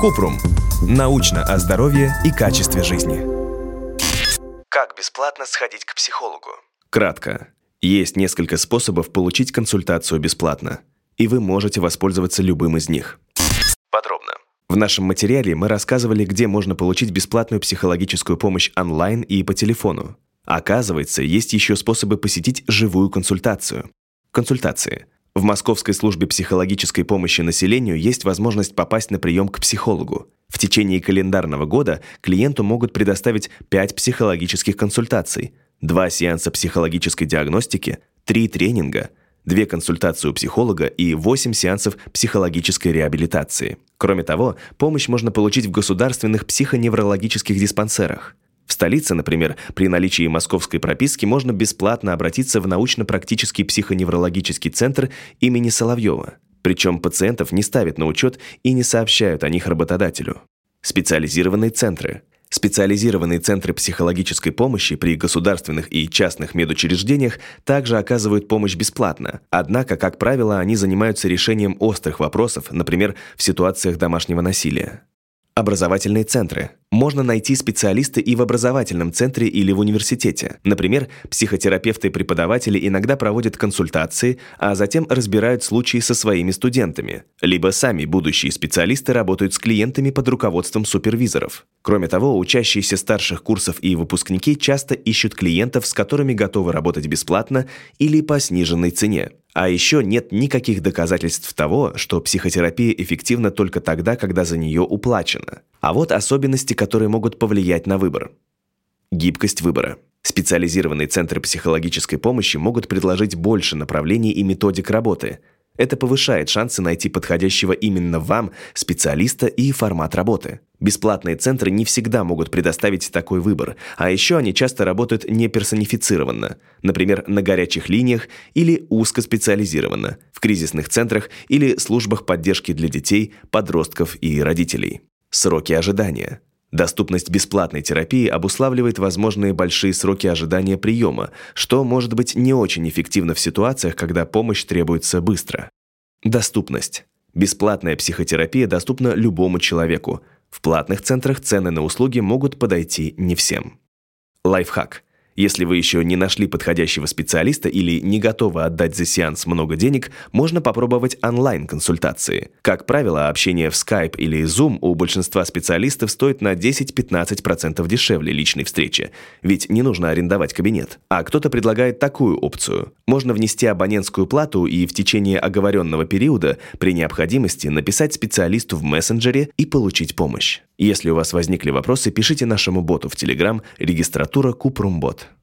Купрум. Научно о здоровье и качестве жизни. Как бесплатно сходить к психологу? Кратко. Есть несколько способов получить консультацию бесплатно, и вы можете воспользоваться любым из них. Подробно. В нашем материале мы рассказывали, где можно получить бесплатную психологическую помощь онлайн и по телефону. Оказывается, есть еще способы посетить живую консультацию. Консультации. В Московской службе психологической помощи населению есть возможность попасть на прием к психологу. В течение календарного года клиенту могут предоставить 5 психологических консультаций, 2 сеанса психологической диагностики, 3 тренинга, 2 консультации у психолога и 8 сеансов психологической реабилитации. Кроме того, помощь можно получить в государственных психоневрологических диспансерах. В столице, например, при наличии московской прописки можно бесплатно обратиться в научно-практический психоневрологический центр имени Соловьева. Причем пациентов не ставят на учет и не сообщают о них работодателю. Специализированные центры. Специализированные центры психологической помощи при государственных и частных медучреждениях также оказывают помощь бесплатно, однако, как правило, они занимаются решением острых вопросов, например, в ситуациях домашнего насилия. Образовательные центры. Можно найти специалиста и в образовательном центре или в университете. Например, психотерапевты и преподаватели иногда проводят консультации, а затем разбирают случаи со своими студентами. Либо сами будущие специалисты работают с клиентами под руководством супервизоров. Кроме того, учащиеся старших курсов и выпускники часто ищут клиентов, с которыми готовы работать бесплатно или по сниженной цене. А еще нет никаких доказательств того, что психотерапия эффективна только тогда, когда за нее уплачено. А вот особенности, которые могут повлиять на выбор. Гибкость выбора. Специализированные центры психологической помощи могут предложить больше направлений и методик работы. Это повышает шансы найти подходящего именно вам специалиста и формат работы. Бесплатные центры не всегда могут предоставить такой выбор, а еще они часто работают не персонифицированно, например, на горячих линиях или узкоспециализированно, в кризисных центрах или службах поддержки для детей, подростков и родителей. Сроки ожидания. Доступность бесплатной терапии обуславливает возможные большие сроки ожидания приема, что может быть не очень эффективно в ситуациях, когда помощь требуется быстро. Доступность. Бесплатная психотерапия доступна любому человеку, в платных центрах цены на услуги могут подойти не всем. Лайфхак. Если вы еще не нашли подходящего специалиста или не готовы отдать за сеанс много денег, можно попробовать онлайн-консультации. Как правило, общение в Skype или Zoom у большинства специалистов стоит на 10-15% дешевле личной встречи, ведь не нужно арендовать кабинет. А кто-то предлагает такую опцию. Можно внести абонентскую плату и в течение оговоренного периода при необходимости написать специалисту в мессенджере и получить помощь. Если у вас возникли вопросы, пишите нашему боту в Telegram регистратура Купрумбот.